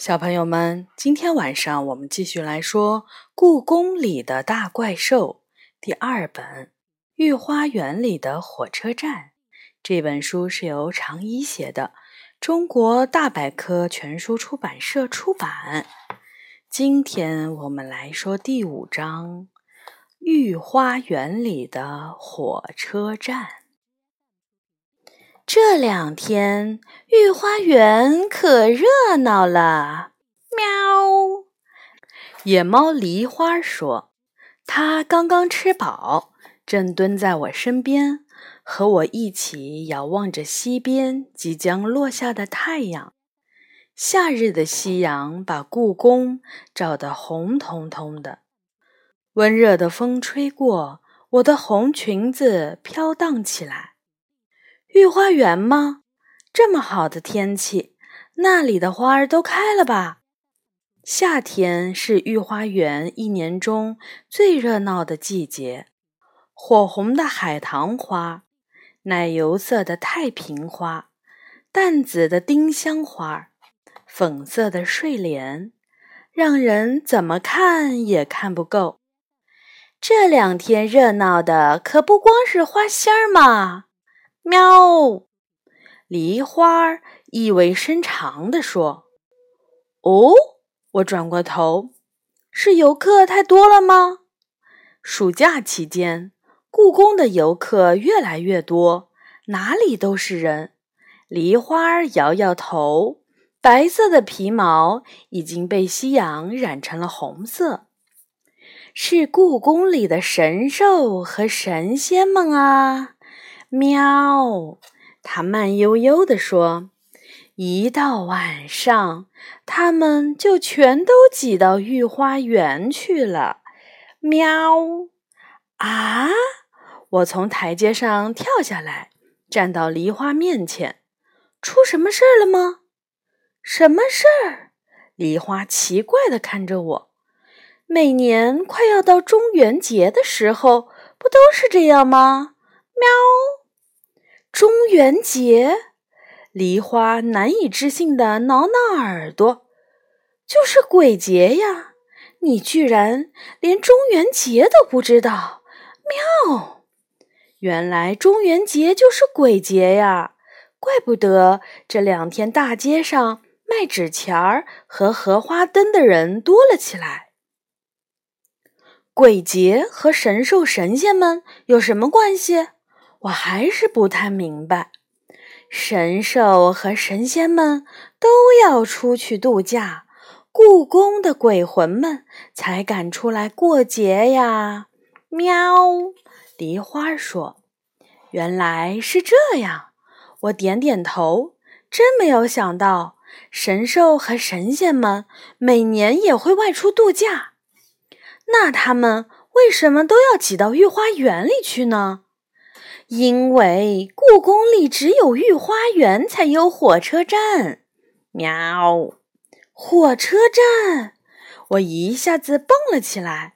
小朋友们，今天晚上我们继续来说《故宫里的大怪兽》第二本《御花园里的火车站》。这本书是由常一写的，中国大百科全书出版社出版。今天我们来说第五章《御花园里的火车站》。这两天，御花园可热闹了。喵！野猫梨花说：“它刚刚吃饱，正蹲在我身边，和我一起遥望着西边即将落下的太阳。夏日的夕阳把故宫照得红彤彤的，温热的风吹过，我的红裙子飘荡起来。”御花园吗？这么好的天气，那里的花儿都开了吧？夏天是御花园一年中最热闹的季节。火红的海棠花，奶油色的太平花，淡紫的丁香花，粉色的睡莲，让人怎么看也看不够。这两天热闹的可不光是花仙儿嘛！喵！梨花意味深长地说：“哦。”我转过头，是游客太多了吗？暑假期间，故宫的游客越来越多，哪里都是人。梨花摇摇头，白色的皮毛已经被夕阳染成了红色。是故宫里的神兽和神仙们啊！喵，它慢悠悠地说：“一到晚上，他们就全都挤到御花园去了。”喵！啊！我从台阶上跳下来，站到梨花面前。出什么事儿了吗？什么事儿？梨花奇怪地看着我。每年快要到中元节的时候，不都是这样吗？喵！中元节，梨花难以置信地挠挠耳朵，就是鬼节呀！你居然连中元节都不知道？妙！原来中元节就是鬼节呀！怪不得这两天大街上卖纸钱儿和荷花灯的人多了起来。鬼节和神兽神仙们有什么关系？我还是不太明白，神兽和神仙们都要出去度假，故宫的鬼魂们才敢出来过节呀！喵，梨花说：“原来是这样。”我点点头，真没有想到，神兽和神仙们每年也会外出度假。那他们为什么都要挤到御花园里去呢？因为故宫里只有御花园才有火车站，喵！火车站，我一下子蹦了起来。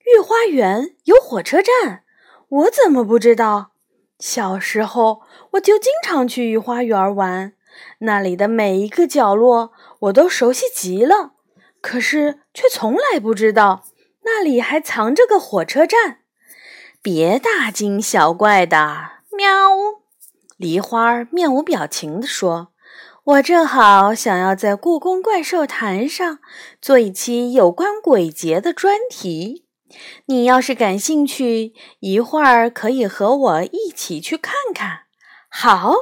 御花园有火车站，我怎么不知道？小时候我就经常去御花园玩，那里的每一个角落我都熟悉极了。可是却从来不知道那里还藏着个火车站。别大惊小怪的，喵！梨花面无表情地说：“我正好想要在故宫怪兽坛上做一期有关鬼节的专题。你要是感兴趣，一会儿可以和我一起去看看。”好，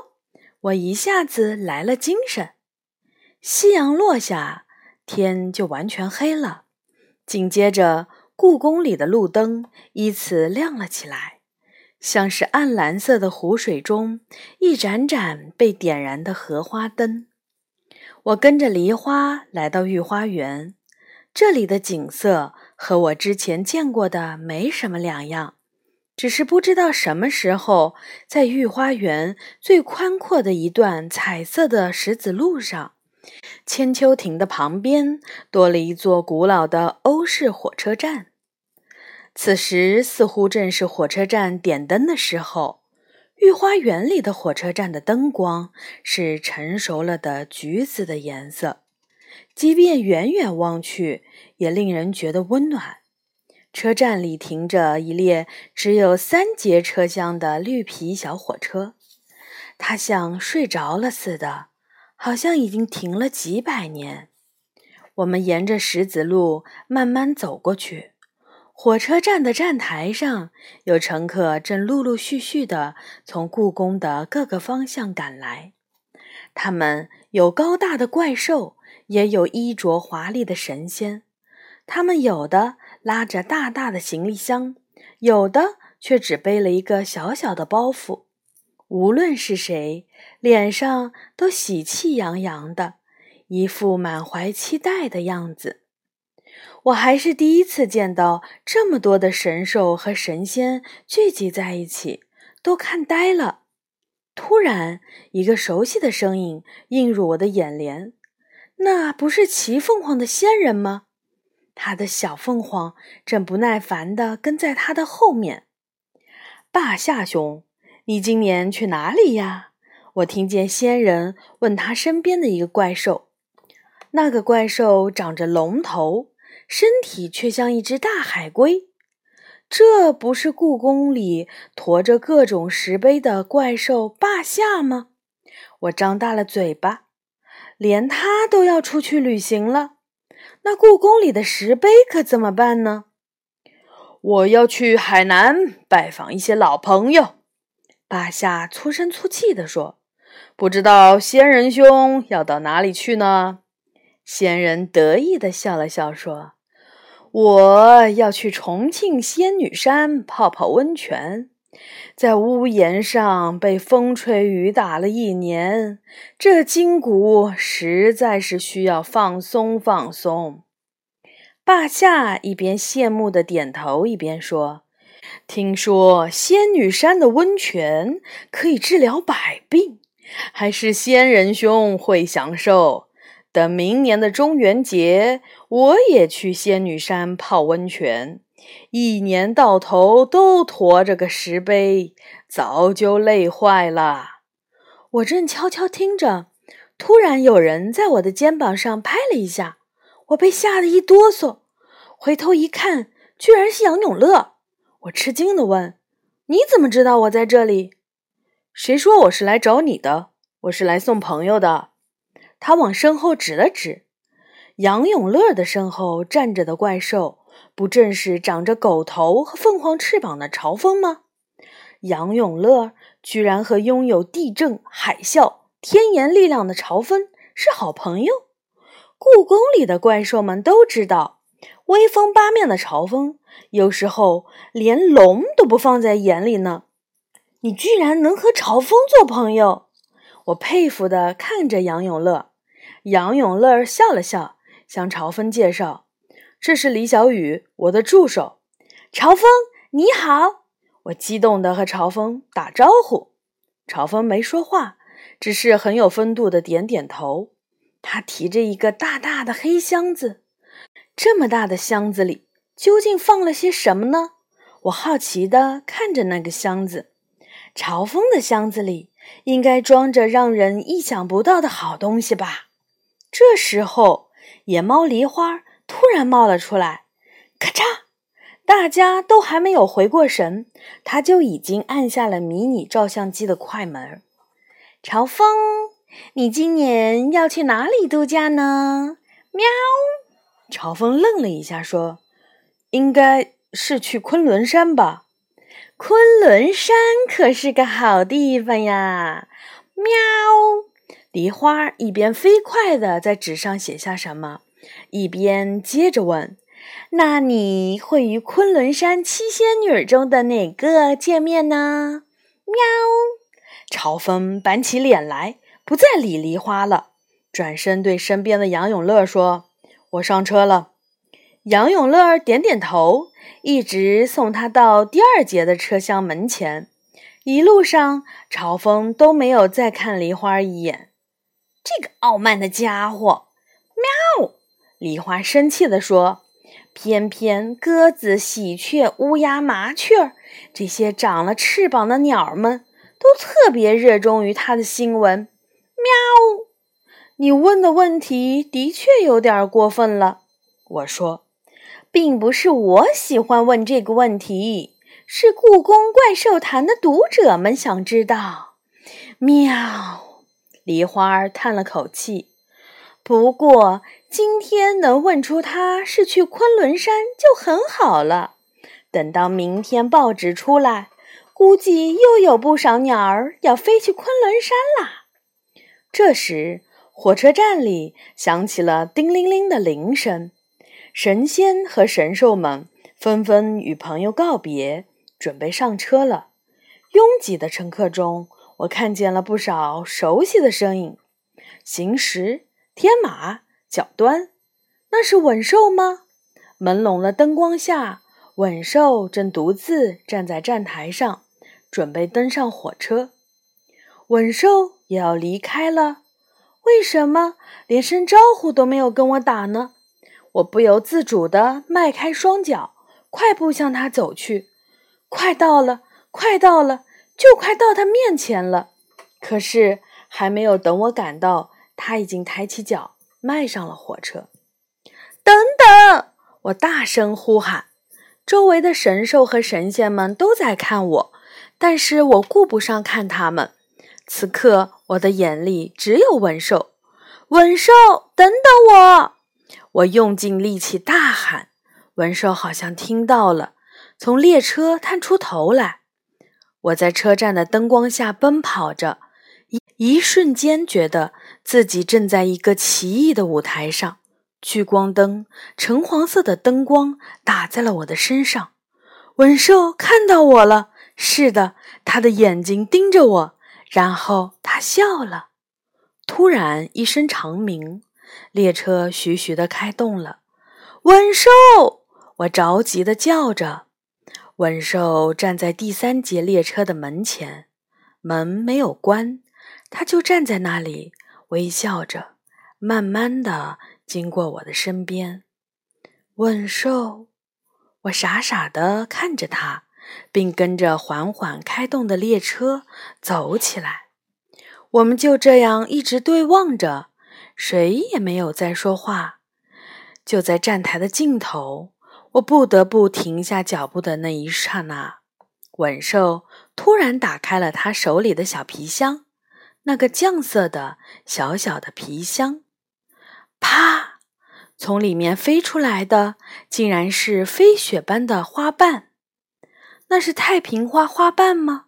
我一下子来了精神。夕阳落下，天就完全黑了。紧接着。故宫里的路灯依次亮了起来，像是暗蓝色的湖水中一盏盏被点燃的荷花灯。我跟着梨花来到御花园，这里的景色和我之前见过的没什么两样，只是不知道什么时候，在御花园最宽阔的一段彩色的石子路上。千秋亭的旁边多了一座古老的欧式火车站。此时似乎正是火车站点灯的时候。御花园里的火车站的灯光是成熟了的橘子的颜色，即便远远望去，也令人觉得温暖。车站里停着一列只有三节车厢的绿皮小火车，它像睡着了似的，好像已经停了几百年。我们沿着石子路慢慢走过去，火车站的站台上有乘客正陆陆续续地从故宫的各个方向赶来，他们有高大的怪兽，也有衣着华丽的神仙，他们有的。拉着大大的行李箱，有的却只背了一个小小的包袱。无论是谁，脸上都喜气洋洋的，一副满怀期待的样子。我还是第一次见到这么多的神兽和神仙聚集在一起，都看呆了。突然，一个熟悉的声音映入我的眼帘，那不是骑凤凰的仙人吗？他的小凤凰正不耐烦地跟在他的后面。霸下兄，你今年去哪里呀？我听见仙人问他身边的一个怪兽。那个怪兽长着龙头，身体却像一只大海龟。这不是故宫里驮着各种石碑的怪兽霸下吗？我张大了嘴巴，连他都要出去旅行了。那故宫里的石碑可怎么办呢？我要去海南拜访一些老朋友。巴夏粗声粗气地说：“不知道仙人兄要到哪里去呢？”仙人得意地笑了笑说：“我要去重庆仙女山泡泡温泉。”在屋檐上被风吹雨打了一年，这筋骨实在是需要放松放松。霸夏一边羡慕地点头，一边说：“听说仙女山的温泉可以治疗百病，还是仙人兄会享受。等明年的中元节，我也去仙女山泡温泉。”一年到头都驮着个石碑，早就累坏了。我正悄悄听着，突然有人在我的肩膀上拍了一下，我被吓得一哆嗦，回头一看，居然是杨永乐。我吃惊地问：“你怎么知道我在这里？”“谁说我是来找你的？我是来送朋友的。”他往身后指了指，杨永乐的身后站着的怪兽。不正是长着狗头和凤凰翅膀的朝风吗？杨永乐居然和拥有地震、海啸、天炎力量的朝风是好朋友。故宫里的怪兽们都知道，威风八面的朝风有时候连龙都不放在眼里呢。你居然能和朝风做朋友，我佩服地看着杨永乐。杨永乐笑了笑，向朝风介绍。这是李小雨，我的助手。朝风，你好！我激动地和朝风打招呼。朝风没说话，只是很有风度的点点头。他提着一个大大的黑箱子，这么大的箱子里究竟放了些什么呢？我好奇地看着那个箱子。朝风的箱子里应该装着让人意想不到的好东西吧？这时候，野猫梨花。突然冒了出来，咔嚓！大家都还没有回过神，他就已经按下了迷你照相机的快门。朝风，你今年要去哪里度假呢？喵！朝风愣了一下，说：“应该是去昆仑山吧？昆仑山可是个好地方呀！”喵！梨花一边飞快地在纸上写下什么。一边接着问：“那你会与昆仑山七仙女中的哪个见面呢？”喵！朝风板起脸来，不再理梨花了，转身对身边的杨永乐说：“我上车了。”杨永乐点点头，一直送他到第二节的车厢门前。一路上，朝风都没有再看梨花一眼。这个傲慢的家伙！喵！梨花生气地说：“偏偏鸽子、喜鹊、乌鸦、麻雀这些长了翅膀的鸟儿们，都特别热衷于他的新闻。”喵！你问的问题的确有点过分了。我说，并不是我喜欢问这个问题，是故宫怪兽坛的读者们想知道。喵，梨花叹了口气。不过今天能问出他是去昆仑山就很好了。等到明天报纸出来，估计又有不少鸟儿要飞去昆仑山啦。这时。火车站里响起了叮铃铃的铃声，神仙和神兽们纷纷与朋友告别，准备上车了。拥挤的乘客中，我看见了不少熟悉的身影：行石、天马、角端，那是稳兽吗？朦胧的灯光下，稳兽正独自站在站台上，准备登上火车。稳兽也要离开了。为什么连声招呼都没有跟我打呢？我不由自主地迈开双脚，快步向他走去。快到了，快到了，就快到他面前了。可是还没有等我赶到，他已经抬起脚迈上了火车。等等！我大声呼喊。周围的神兽和神仙们都在看我，但是我顾不上看他们。此刻，我的眼里只有文兽。文兽，等等我！我用尽力气大喊。文兽好像听到了，从列车探出头来。我在车站的灯光下奔跑着，一一瞬间觉得自己正在一个奇异的舞台上。聚光灯，橙黄色的灯光打在了我的身上。文兽看到我了，是的，他的眼睛盯着我。然后他笑了，突然一声长鸣，列车徐徐地开动了。稳兽，我着急地叫着。稳兽站在第三节列车的门前，门没有关，他就站在那里，微笑着，慢慢地经过我的身边。稳兽，我傻傻地看着他。并跟着缓缓开动的列车走起来，我们就这样一直对望着，谁也没有再说话。就在站台的尽头，我不得不停下脚步的那一刹那，稳兽突然打开了他手里的小皮箱，那个酱色的小小的皮箱，啪，从里面飞出来的竟然是飞雪般的花瓣。那是太平花花瓣吗？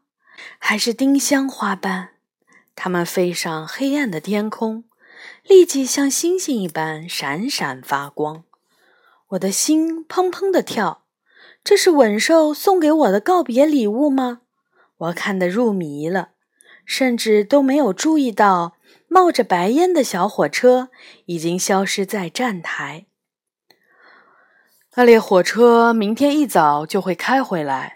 还是丁香花瓣？它们飞上黑暗的天空，立即像星星一般闪闪发光。我的心砰砰地跳。这是吻兽送给我的告别礼物吗？我看得入迷了，甚至都没有注意到冒着白烟的小火车已经消失在站台。那列火车明天一早就会开回来。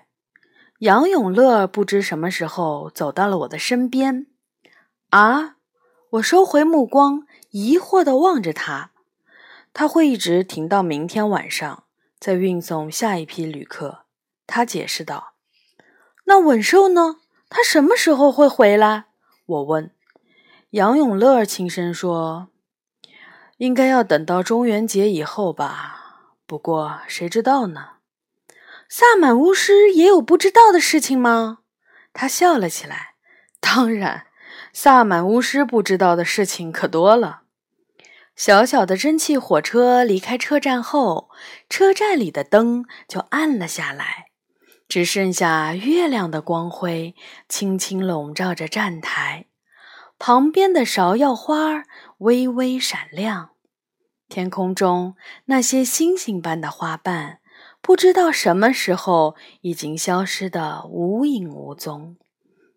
杨永乐不知什么时候走到了我的身边。啊！我收回目光，疑惑地望着他。他会一直停到明天晚上，再运送下一批旅客。他解释道。那稳兽呢？他什么时候会回来？我问。杨永乐轻声说：“应该要等到中元节以后吧。不过谁知道呢？”萨满巫师也有不知道的事情吗？他笑了起来。当然，萨满巫师不知道的事情可多了。小小的蒸汽火车离开车站后，车站里的灯就暗了下来，只剩下月亮的光辉轻轻笼罩着站台。旁边的芍药花微微闪亮，天空中那些星星般的花瓣。不知道什么时候已经消失的无影无踪，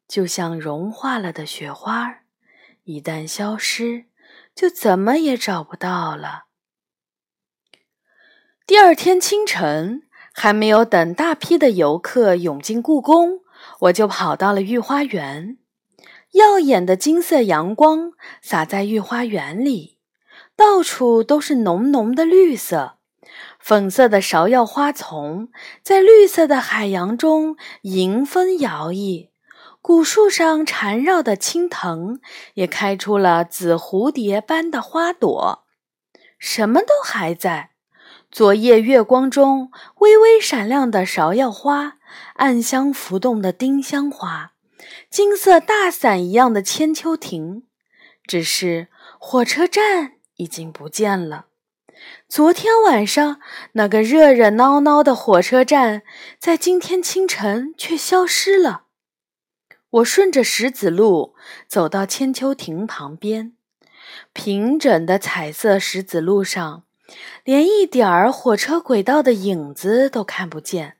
就像融化了的雪花，一旦消失，就怎么也找不到了。第二天清晨，还没有等大批的游客涌进故宫，我就跑到了御花园。耀眼的金色阳光洒在御花园里，到处都是浓浓的绿色。粉色的芍药花丛在绿色的海洋中迎风摇曳，古树上缠绕的青藤也开出了紫蝴蝶般的花朵，什么都还在。昨夜月光中微微闪亮的芍药花，暗香浮动的丁香花，金色大伞一样的千秋亭，只是火车站已经不见了。昨天晚上那个热热闹闹的火车站，在今天清晨却消失了。我顺着石子路走到千秋亭旁边，平整的彩色石子路上，连一点儿火车轨道的影子都看不见。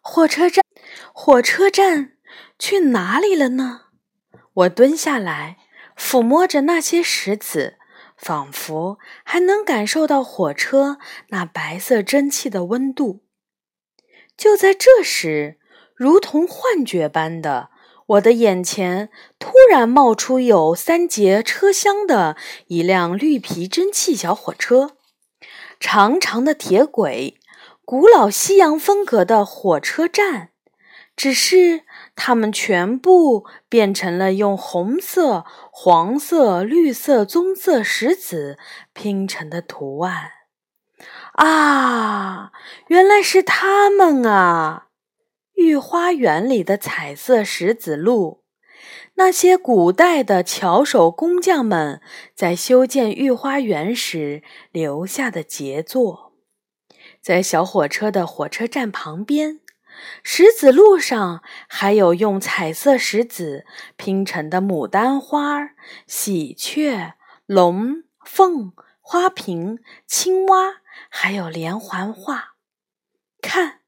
火车站，火车站去哪里了呢？我蹲下来，抚摸着那些石子。仿佛还能感受到火车那白色蒸汽的温度。就在这时，如同幻觉般的，我的眼前突然冒出有三节车厢的一辆绿皮蒸汽小火车，长长的铁轨，古老西洋风格的火车站。只是它们全部变成了用红色、黄色、绿色、棕色石子拼成的图案。啊，原来是它们啊！御花园里的彩色石子路，那些古代的巧手工匠们在修建御花园时留下的杰作，在小火车的火车站旁边。石子路上还有用彩色石子拼成的牡丹花、喜鹊、龙凤、花瓶、青蛙，还有连环画。看，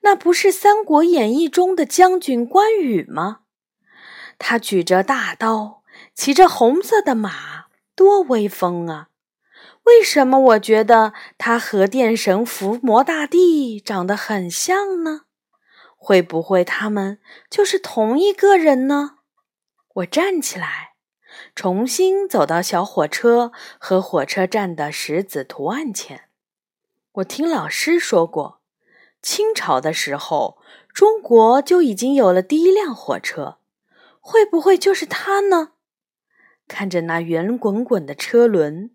那不是《三国演义》中的将军关羽吗？他举着大刀，骑着红色的马，多威风啊！为什么我觉得他和电神伏魔大帝长得很像呢？会不会他们就是同一个人呢？我站起来，重新走到小火车和火车站的石子图案前。我听老师说过，清朝的时候，中国就已经有了第一辆火车。会不会就是它呢？看着那圆滚滚的车轮，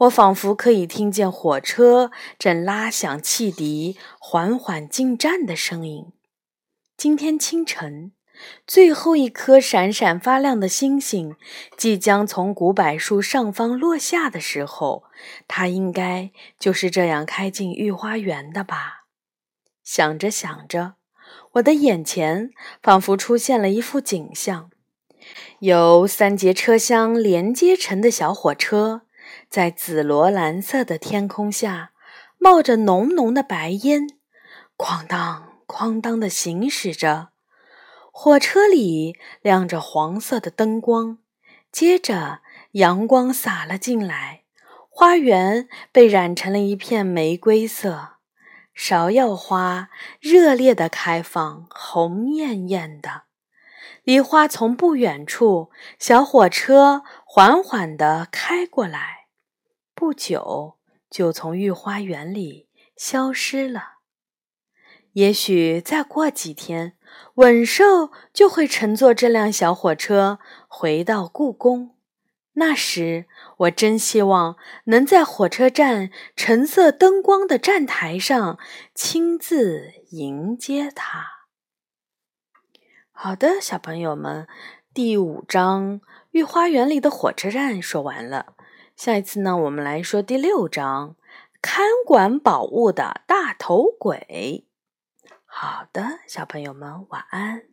我仿佛可以听见火车正拉响汽笛，缓缓进站的声音。今天清晨，最后一颗闪闪发亮的星星即将从古柏树上方落下的时候，它应该就是这样开进御花园的吧？想着想着，我的眼前仿佛出现了一幅景象：由三节车厢连接成的小火车，在紫罗兰色的天空下，冒着浓浓的白烟，哐当。哐当的行驶着，火车里亮着黄色的灯光。接着，阳光洒了进来，花园被染成了一片玫瑰色。芍药花热烈的开放，红艳艳的。梨花从不远处，小火车缓缓地开过来，不久就从御花园里消失了。也许再过几天，稳寿就会乘坐这辆小火车回到故宫。那时，我真希望能在火车站橙色灯光的站台上亲自迎接他。好的，小朋友们，第五章《御花园里的火车站》说完了。下一次呢，我们来说第六章《看管宝物的大头鬼》。好的，小朋友们，晚安。